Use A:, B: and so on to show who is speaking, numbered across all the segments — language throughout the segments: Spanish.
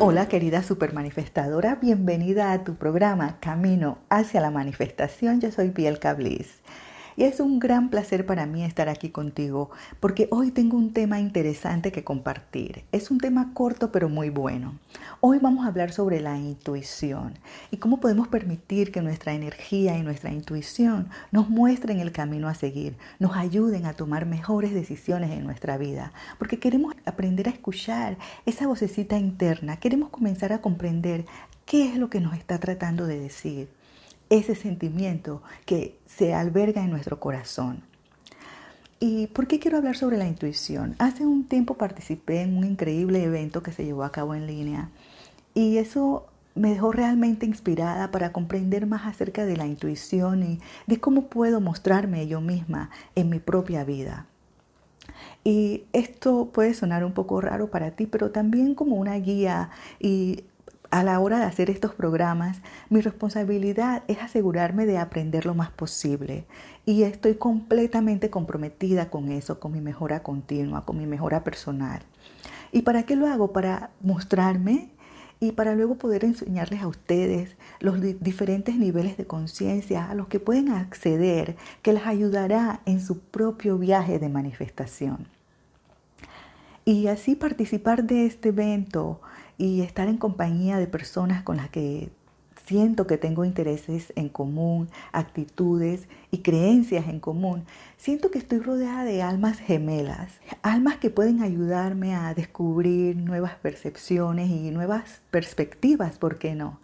A: Hola querida supermanifestadora, bienvenida a tu programa Camino hacia la Manifestación. Yo soy Piel Bliss. Y es un gran placer para mí estar aquí contigo porque hoy tengo un tema interesante que compartir. Es un tema corto pero muy bueno. Hoy vamos a hablar sobre la intuición y cómo podemos permitir que nuestra energía y nuestra intuición nos muestren el camino a seguir, nos ayuden a tomar mejores decisiones en nuestra vida, porque queremos aprender a escuchar esa vocecita interna, queremos comenzar a comprender qué es lo que nos está tratando de decir ese sentimiento que se alberga en nuestro corazón. ¿Y por qué quiero hablar sobre la intuición? Hace un tiempo participé en un increíble evento que se llevó a cabo en línea y eso me dejó realmente inspirada para comprender más acerca de la intuición y de cómo puedo mostrarme yo misma en mi propia vida. Y esto puede sonar un poco raro para ti, pero también como una guía y a la hora de hacer estos programas, mi responsabilidad es asegurarme de aprender lo más posible y estoy completamente comprometida con eso, con mi mejora continua, con mi mejora personal. ¿Y para qué lo hago? Para mostrarme y para luego poder enseñarles a ustedes los diferentes niveles de conciencia a los que pueden acceder, que les ayudará en su propio viaje de manifestación. Y así participar de este evento y estar en compañía de personas con las que siento que tengo intereses en común, actitudes y creencias en común. Siento que estoy rodeada de almas gemelas, almas que pueden ayudarme a descubrir nuevas percepciones y nuevas perspectivas, ¿por qué no?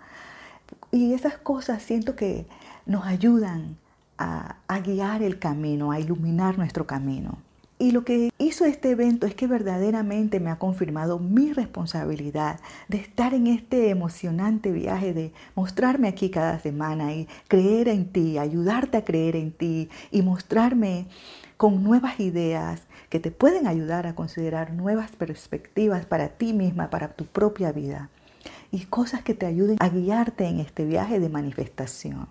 A: Y esas cosas siento que nos ayudan a, a guiar el camino, a iluminar nuestro camino. Y lo que hizo este evento es que verdaderamente me ha confirmado mi responsabilidad de estar en este emocionante viaje, de mostrarme aquí cada semana y creer en ti, ayudarte a creer en ti y mostrarme con nuevas ideas que te pueden ayudar a considerar nuevas perspectivas para ti misma, para tu propia vida y cosas que te ayuden a guiarte en este viaje de manifestación.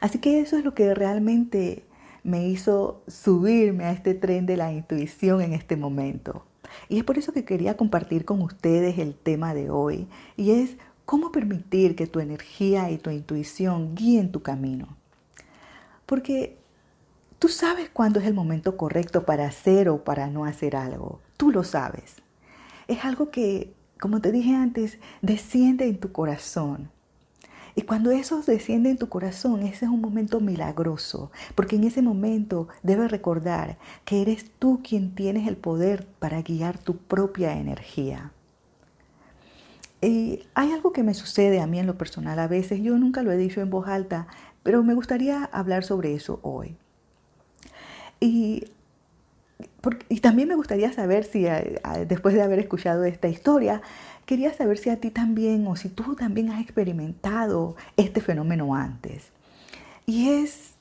A: Así que eso es lo que realmente me hizo subirme a este tren de la intuición en este momento. Y es por eso que quería compartir con ustedes el tema de hoy, y es cómo permitir que tu energía y tu intuición guíen tu camino. Porque tú sabes cuándo es el momento correcto para hacer o para no hacer algo. Tú lo sabes. Es algo que, como te dije antes, desciende en tu corazón. Y cuando eso desciende en tu corazón, ese es un momento milagroso, porque en ese momento debes recordar que eres tú quien tienes el poder para guiar tu propia energía. Y hay algo que me sucede a mí en lo personal a veces, yo nunca lo he dicho en voz alta, pero me gustaría hablar sobre eso hoy. Y, también me gustaría saber si eh, después de haber escuchado esta historia, Quería saber si a ti también o si tú también has experimentado este fenómeno antes. Y es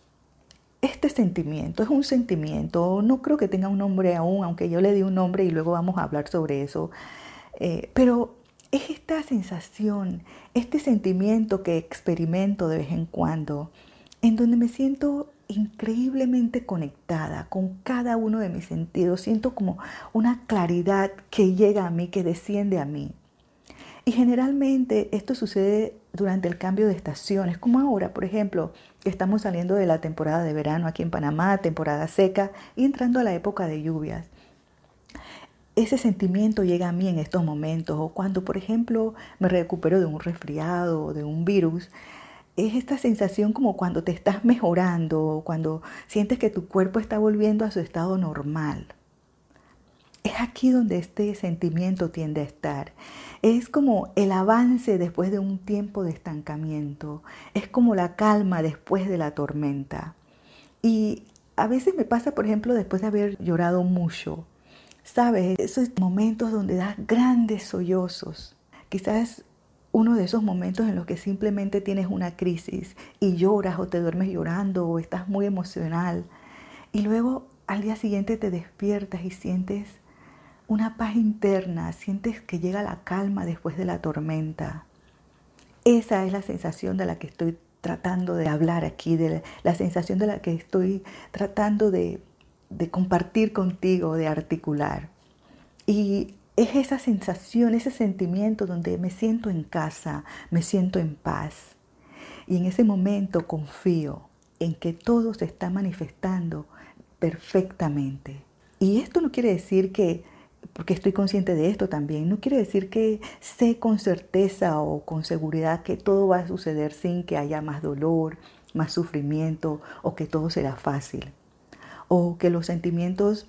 A: este sentimiento, es un sentimiento, no creo que tenga un nombre aún, aunque yo le di un nombre y luego vamos a hablar sobre eso, eh, pero es esta sensación, este sentimiento que experimento de vez en cuando, en donde me siento increíblemente conectada con cada uno de mis sentidos, siento como una claridad que llega a mí, que desciende a mí. Y generalmente esto sucede durante el cambio de estaciones, como ahora, por ejemplo, estamos saliendo de la temporada de verano aquí en Panamá, temporada seca, y entrando a la época de lluvias. Ese sentimiento llega a mí en estos momentos, o cuando, por ejemplo, me recupero de un resfriado o de un virus, es esta sensación como cuando te estás mejorando, cuando sientes que tu cuerpo está volviendo a su estado normal. Es aquí donde este sentimiento tiende a estar. Es como el avance después de un tiempo de estancamiento. Es como la calma después de la tormenta. Y a veces me pasa, por ejemplo, después de haber llorado mucho. ¿Sabes? Esos momentos donde das grandes sollozos. Quizás uno de esos momentos en los que simplemente tienes una crisis y lloras o te duermes llorando o estás muy emocional. Y luego al día siguiente te despiertas y sientes una paz interna, sientes que llega la calma después de la tormenta. Esa es la sensación de la que estoy tratando de hablar aquí, de la, sensación de la que estoy tratando de, de compartir contigo, de articular. Y es esa sensación, ese sentimiento donde me siento en casa, me siento en paz. Y en ese momento confío en que todo se está manifestando perfectamente. Y esto no quiere decir que, porque estoy consciente de esto también, no quiere decir que sé con certeza o con seguridad que todo va a suceder sin que haya más dolor, más sufrimiento o que todo será fácil. O que los sentimientos,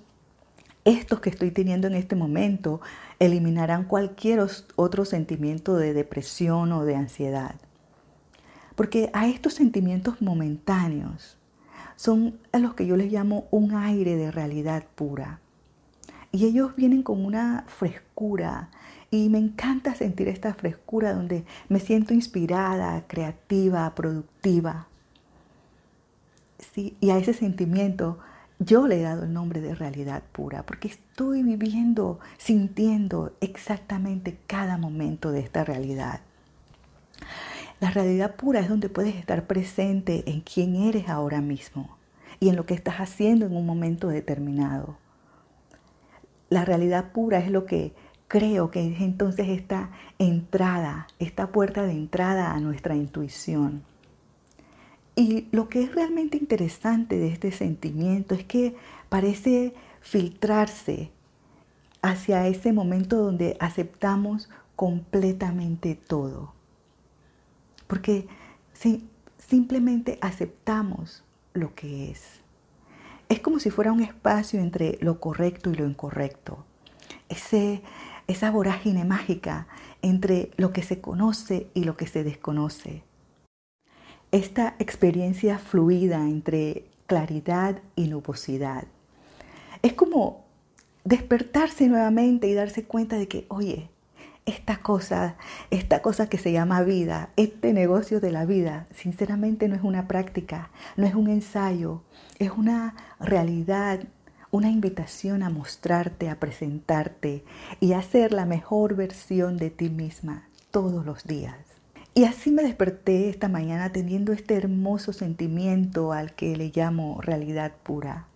A: estos que estoy teniendo en este momento, eliminarán cualquier otro sentimiento de depresión o de ansiedad. Porque a estos sentimientos momentáneos son a los que yo les llamo un aire de realidad pura. Y ellos vienen con una frescura y me encanta sentir esta frescura donde me siento inspirada, creativa, productiva. Sí, y a ese sentimiento yo le he dado el nombre de realidad pura porque estoy viviendo, sintiendo exactamente cada momento de esta realidad. La realidad pura es donde puedes estar presente en quién eres ahora mismo y en lo que estás haciendo en un momento determinado. La realidad pura es lo que creo que es entonces esta entrada, esta puerta de entrada a nuestra intuición. Y lo que es realmente interesante de este sentimiento es que parece filtrarse hacia ese momento donde aceptamos completamente todo. Porque si simplemente aceptamos lo que es. Es como si fuera un espacio entre lo correcto y lo incorrecto. Ese, esa vorágine mágica entre lo que se conoce y lo que se desconoce. Esta experiencia fluida entre claridad y nubosidad. Es como despertarse nuevamente y darse cuenta de que, oye, esta cosa, esta cosa que se llama vida, este negocio de la vida, sinceramente no es una práctica, no es un ensayo, es una realidad, una invitación a mostrarte, a presentarte y a ser la mejor versión de ti misma todos los días. Y así me desperté esta mañana teniendo este hermoso sentimiento al que le llamo realidad pura.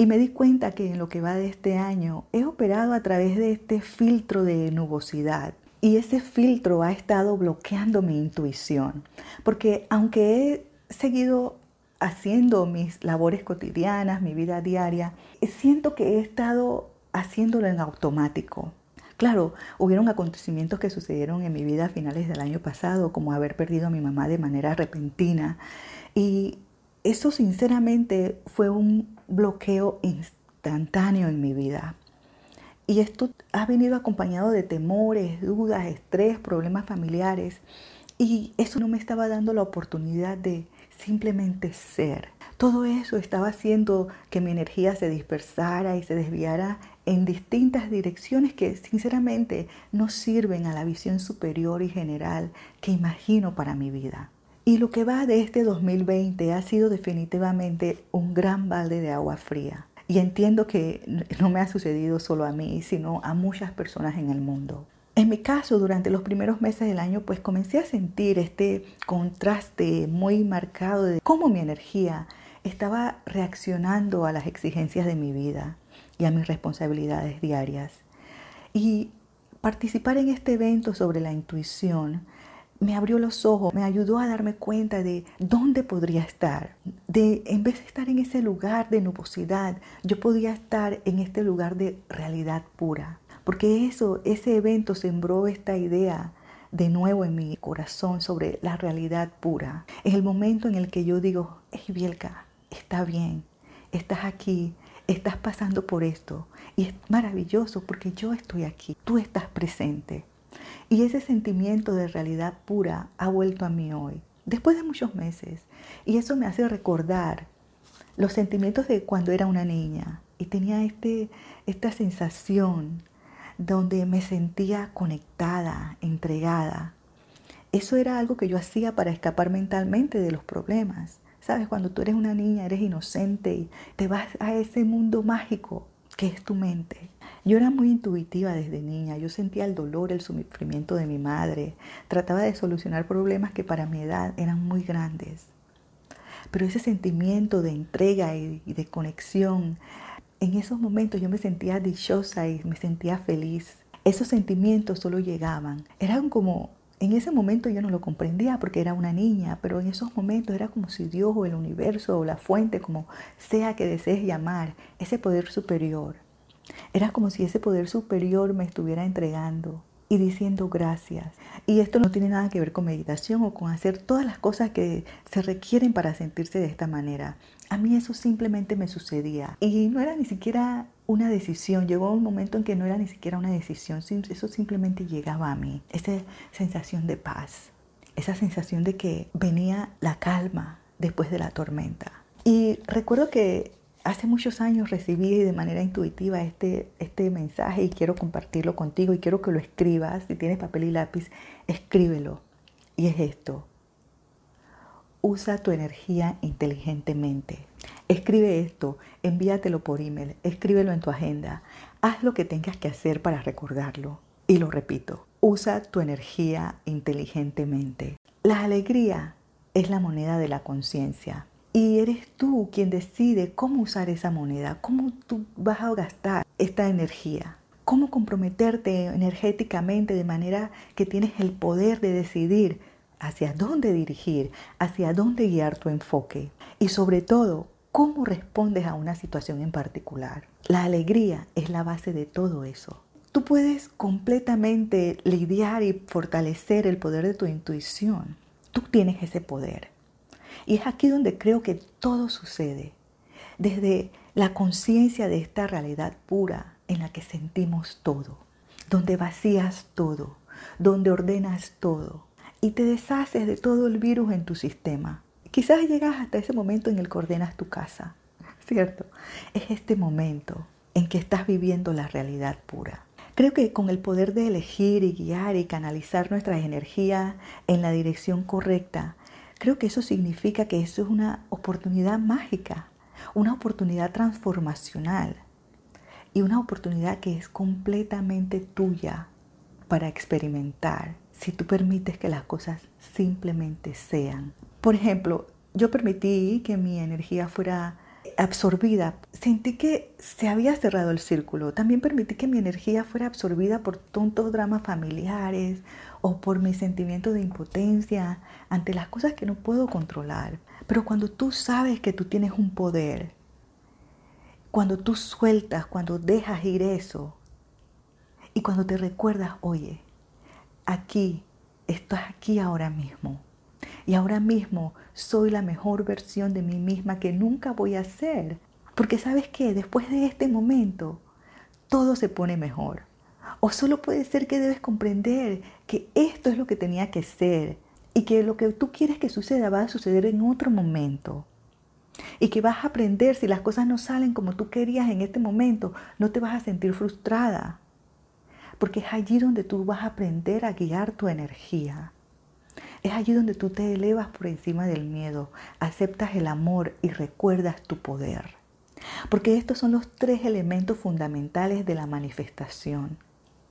A: Y me di cuenta que en lo que va de este año he operado a través de este filtro de nubosidad. Y ese filtro ha estado bloqueando mi intuición. Porque aunque he seguido haciendo mis labores cotidianas, mi vida diaria, siento que he estado haciéndolo en automático. Claro, hubieron acontecimientos que sucedieron en mi vida a finales del año pasado, como haber perdido a mi mamá de manera repentina. Y eso sinceramente fue un bloqueo instantáneo en mi vida. Y esto ha venido acompañado de temores, dudas, estrés, problemas familiares. Y eso no me estaba dando la oportunidad de simplemente ser. Todo eso estaba haciendo que mi energía se dispersara y se desviara en distintas direcciones que sinceramente no sirven a la visión superior y general que imagino para mi vida. Y lo que va de este 2020 ha sido definitivamente un gran balde de agua fría. Y entiendo que no me ha sucedido solo a mí, sino a muchas personas en el mundo. En mi caso, durante los primeros meses del año, pues comencé a sentir este contraste muy marcado de cómo mi energía estaba reaccionando a las exigencias de mi vida y a mis responsabilidades diarias. Y participar en este evento sobre la intuición me abrió los ojos, me ayudó a darme cuenta de dónde podría estar. De en vez de estar en ese lugar de nubosidad, yo podía estar en este lugar de realidad pura. Porque eso, ese evento sembró esta idea de nuevo en mi corazón sobre la realidad pura. Es el momento en el que yo digo, hey Bielka, está bien, estás aquí, estás pasando por esto. Y es maravilloso porque yo estoy aquí, tú estás presente. Y ese sentimiento de realidad pura ha vuelto a mí hoy, después de muchos meses. Y eso me hace recordar los sentimientos de cuando era una niña y tenía este, esta sensación donde me sentía conectada, entregada. Eso era algo que yo hacía para escapar mentalmente de los problemas. Sabes, cuando tú eres una niña, eres inocente y te vas a ese mundo mágico que es tu mente. Yo era muy intuitiva desde niña, yo sentía el dolor, el sufrimiento de mi madre, trataba de solucionar problemas que para mi edad eran muy grandes. Pero ese sentimiento de entrega y de conexión, en esos momentos yo me sentía dichosa y me sentía feliz. Esos sentimientos solo llegaban. Eran como, en ese momento yo no lo comprendía porque era una niña, pero en esos momentos era como si Dios o el universo o la fuente, como sea que desees llamar, ese poder superior. Era como si ese poder superior me estuviera entregando y diciendo gracias. Y esto no tiene nada que ver con meditación o con hacer todas las cosas que se requieren para sentirse de esta manera. A mí eso simplemente me sucedía y no era ni siquiera una decisión. Llegó un momento en que no era ni siquiera una decisión, eso simplemente llegaba a mí. Esa sensación de paz, esa sensación de que venía la calma después de la tormenta. Y recuerdo que hace muchos años recibí de manera intuitiva este, este mensaje y quiero compartirlo contigo y quiero que lo escribas. Si tienes papel y lápiz, escríbelo. Y es esto. Usa tu energía inteligentemente. Escribe esto, envíatelo por email, escríbelo en tu agenda. Haz lo que tengas que hacer para recordarlo. Y lo repito, usa tu energía inteligentemente. La alegría es la moneda de la conciencia. Y eres tú quien decide cómo usar esa moneda, cómo tú vas a gastar esta energía, cómo comprometerte energéticamente de manera que tienes el poder de decidir hacia dónde dirigir, hacia dónde guiar tu enfoque y sobre todo, cómo respondes a una situación en particular. La alegría es la base de todo eso. Tú puedes completamente lidiar y fortalecer el poder de tu intuición. Tú tienes ese poder. Y es aquí donde creo que todo sucede. Desde la conciencia de esta realidad pura en la que sentimos todo, donde vacías todo, donde ordenas todo, y te deshaces de todo el virus en tu sistema. Quizás llegas hasta ese momento en el que ordenas tu casa, ¿cierto? Es este momento en que estás viviendo la realidad pura. Creo que con el poder de elegir y guiar y canalizar nuestras energías en la dirección correcta, creo que eso significa que eso es una oportunidad mágica, una oportunidad transformacional y una oportunidad que es completamente tuya para experimentar si tú permites que las cosas simplemente sean. Por ejemplo, yo permití que mi energía fuera absorbida. Sentí que se había cerrado el círculo. También permití que mi energía fuera absorbida por tontos dramas familiares o por mi sentimiento de impotencia ante las cosas que no puedo controlar. Pero cuando tú sabes que tú tienes un poder, cuando tú sueltas, cuando dejas ir eso, y cuando te recuerdas, oye, aquí, estás aquí ahora mismo. Y ahora mismo soy la mejor versión de mí misma que nunca voy a ser. Porque sabes que después de este momento, todo se pone mejor. O solo puede ser que debes comprender que esto es lo que tenía que ser y que lo que tú quieres que suceda va a suceder en otro momento. Y que vas a aprender si las cosas no salen como tú querías en este momento, no te vas a sentir frustrada porque es allí donde tú vas a aprender a guiar tu energía. Es allí donde tú te elevas por encima del miedo, aceptas el amor y recuerdas tu poder. Porque estos son los tres elementos fundamentales de la manifestación.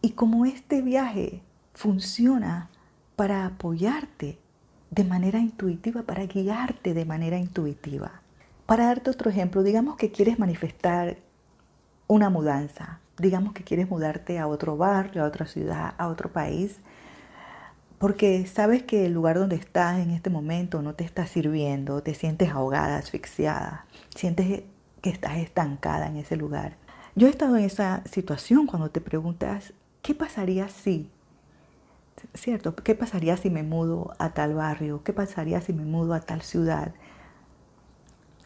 A: Y como este viaje funciona para apoyarte de manera intuitiva, para guiarte de manera intuitiva. Para darte otro ejemplo, digamos que quieres manifestar una mudanza digamos que quieres mudarte a otro barrio, a otra ciudad, a otro país, porque sabes que el lugar donde estás en este momento no te está sirviendo, te sientes ahogada, asfixiada, sientes que estás estancada en ese lugar. Yo he estado en esa situación cuando te preguntas, ¿qué pasaría si? ¿Cierto? ¿Qué pasaría si me mudo a tal barrio? ¿Qué pasaría si me mudo a tal ciudad?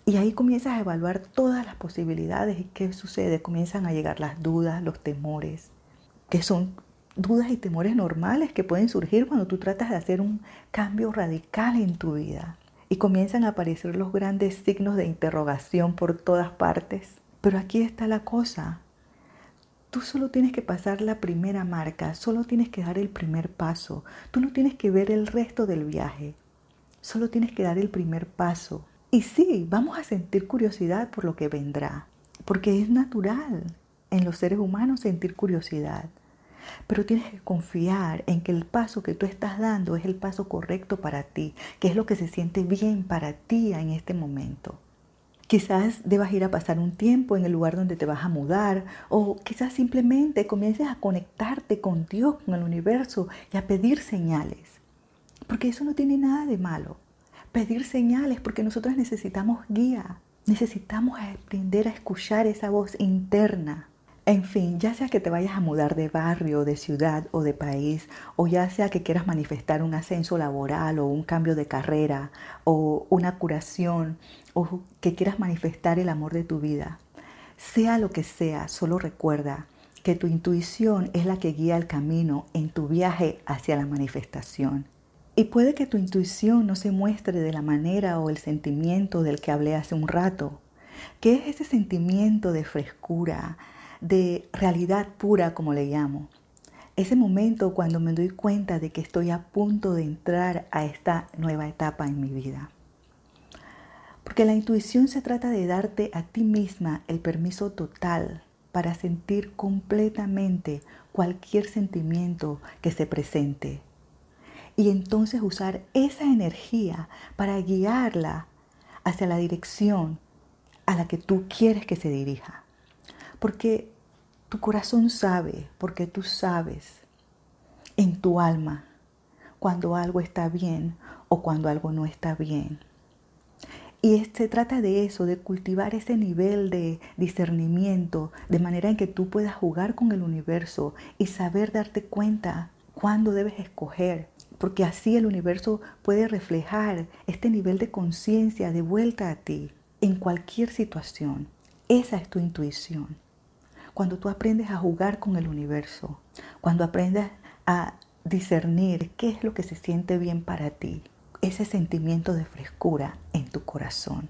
A: Y ahí comienzas a evaluar todas las posibilidades y qué sucede. Comienzan a llegar las dudas, los temores, que son dudas y temores normales que pueden surgir cuando tú tratas de hacer un cambio radical en tu vida. Y comienzan a aparecer los grandes signos de interrogación por todas partes. Pero aquí está la cosa. Tú solo tienes que pasar la primera marca, solo tienes que dar el primer paso. Tú no tienes que ver el resto del viaje. Solo tienes que dar el primer paso. Y sí, vamos a sentir curiosidad por lo que vendrá, porque es natural en los seres humanos sentir curiosidad. Pero tienes que confiar en que el paso que tú estás dando es el paso correcto para ti, que es lo que se siente bien para ti en este momento. Quizás debas ir a pasar un tiempo en el lugar donde te vas a mudar o quizás simplemente comiences a conectarte con Dios, con el universo y a pedir señales. Porque eso no tiene nada de malo. Pedir señales porque nosotros necesitamos guía, necesitamos aprender a escuchar esa voz interna en fin, ya sea que te vayas a mudar de barrio, de ciudad o de país, o ya sea que quieras manifestar un ascenso laboral o un cambio de carrera o una curación o que quieras manifestar el amor de tu vida, sea lo que sea, solo recuerda que tu intuición es la que guía el camino en tu viaje hacia la manifestación. Y puede que tu intuición no se muestre de la manera o el sentimiento del que hablé hace un rato, que es ese sentimiento de frescura, de realidad pura, como le llamo. Ese momento cuando me doy cuenta de que estoy a punto de entrar a esta nueva etapa en mi vida. Porque la intuición se trata de darte a ti misma el permiso total para sentir completamente cualquier sentimiento que se presente. Y entonces usar esa energía para guiarla hacia la dirección a la que tú quieres que se dirija. Porque tu corazón sabe, porque tú sabes en tu alma cuando algo está bien o cuando algo no está bien. Y se trata de eso, de cultivar ese nivel de discernimiento, de manera en que tú puedas jugar con el universo y saber darte cuenta cuándo debes escoger, porque así el universo puede reflejar este nivel de conciencia de vuelta a ti en cualquier situación. Esa es tu intuición cuando tú aprendes a jugar con el universo, cuando aprendes a discernir qué es lo que se siente bien para ti, ese sentimiento de frescura en tu corazón.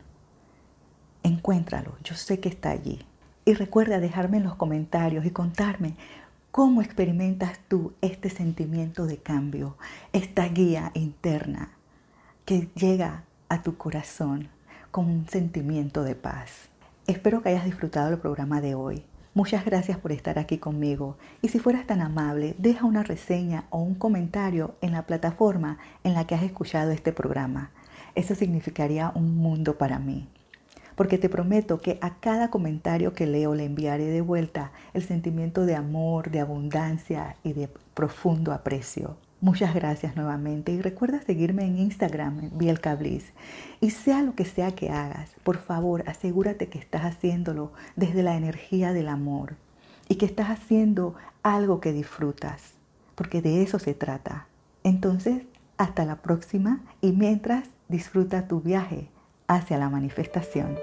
A: Encuéntralo, yo sé que está allí. Y recuerda dejarme en los comentarios y contarme cómo experimentas tú este sentimiento de cambio, esta guía interna que llega a tu corazón con un sentimiento de paz. Espero que hayas disfrutado el programa de hoy. Muchas gracias por estar aquí conmigo y si fueras tan amable, deja una reseña o un comentario en la plataforma en la que has escuchado este programa. Eso significaría un mundo para mí. Porque te prometo que a cada comentario que leo le enviaré de vuelta el sentimiento de amor, de abundancia y de profundo aprecio. Muchas gracias nuevamente y recuerda seguirme en Instagram, Bielcablis. Y sea lo que sea que hagas, por favor asegúrate que estás haciéndolo desde la energía del amor y que estás haciendo algo que disfrutas, porque de eso se trata. Entonces, hasta la próxima y mientras disfruta tu viaje hacia la manifestación.